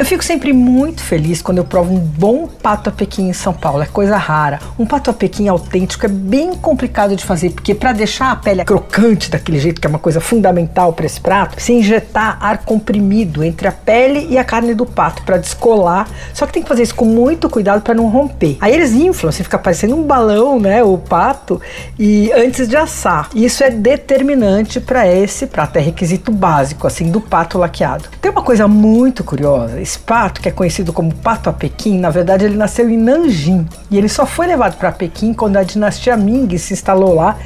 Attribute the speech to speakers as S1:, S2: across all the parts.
S1: Eu fico sempre muito feliz quando eu provo um bom pato a Pequim em São Paulo. É coisa rara. Um pato a Pequim autêntico é bem complicado de fazer, porque para deixar a pele crocante daquele jeito, que é uma coisa fundamental para esse prato, se injetar ar comprimido entre a pele e a carne do pato para descolar. Só que tem que fazer isso com muito cuidado para não romper. Aí eles inflam, assim fica parecendo um balão, né, o pato, e antes de assar. Isso é determinante para esse prato, é requisito básico assim do pato laqueado. Tem uma coisa muito curiosa esse pato, que é conhecido como pato a Pequim, na verdade ele nasceu em Nanjing e ele só foi levado para Pequim quando a dinastia Ming se instalou lá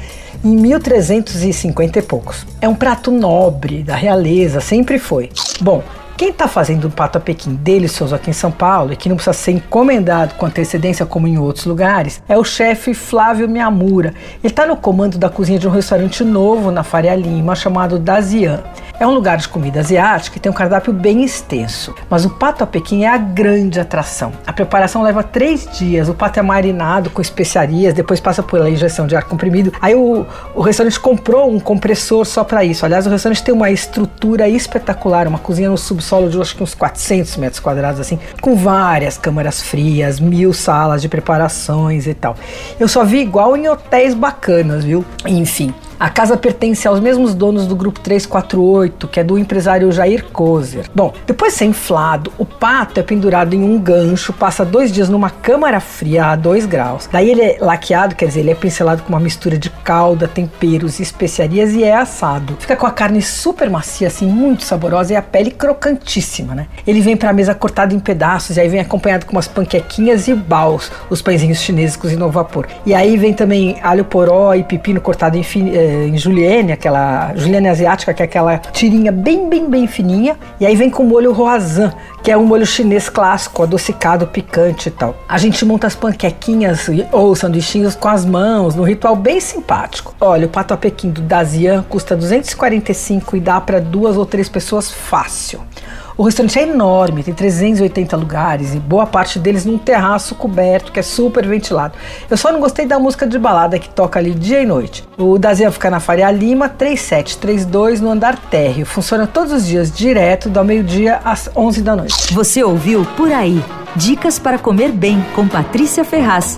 S1: em 1350 e poucos. É um prato nobre da realeza, sempre foi. Bom, quem está fazendo o pato a Pequim delicioso aqui em São Paulo e que não precisa ser encomendado com antecedência como em outros lugares é o chefe Flávio Miyamura. Ele está no comando da cozinha de um restaurante novo na Faria Lima chamado Dazian. É um lugar de comida asiática e tem um cardápio bem extenso, mas o pato a Pequim é a grande atração. A preparação leva três dias, o pato é marinado com especiarias, depois passa pela injeção de ar comprimido. Aí o, o restaurante comprou um compressor só para isso. Aliás, o restaurante tem uma estrutura espetacular, uma cozinha no subsolo de acho que uns 400 metros quadrados, assim, com várias câmaras frias, mil salas de preparações e tal. Eu só vi igual em hotéis bacanas, viu? Enfim. A casa pertence aos mesmos donos do grupo 348, que é do empresário Jair Kozer. Bom, depois de ser inflado, o pato é pendurado em um gancho, passa dois dias numa câmara fria a 2 graus. Daí ele é laqueado, quer dizer, ele é pincelado com uma mistura de calda, temperos e especiarias e é assado. Fica com a carne super macia, assim, muito saborosa e a pele crocantíssima, né? Ele vem para a mesa cortado em pedaços e aí vem acompanhado com umas panquequinhas e baus, os pãezinhos chineses cozidos no vapor. E aí vem também alho poró e pepino cortado em fin em julienne, aquela julienne asiática, que é aquela tirinha bem, bem, bem fininha. E aí vem com molho roazan, que é um molho chinês clássico, adocicado, picante e tal. A gente monta as panquequinhas ou sanduichinhos com as mãos, num ritual bem simpático. Olha, o pato a Pequim do Dazian custa 245 e dá para duas ou três pessoas fácil. O restaurante é enorme, tem 380 lugares e boa parte deles num terraço coberto que é super ventilado. Eu só não gostei da música de balada que toca ali dia e noite. O Dazian fica na Faria Lima 3732 no andar térreo. Funciona todos os dias direto do meio-dia às 11 da noite.
S2: Você ouviu Por Aí. Dicas para comer bem com Patrícia Ferraz.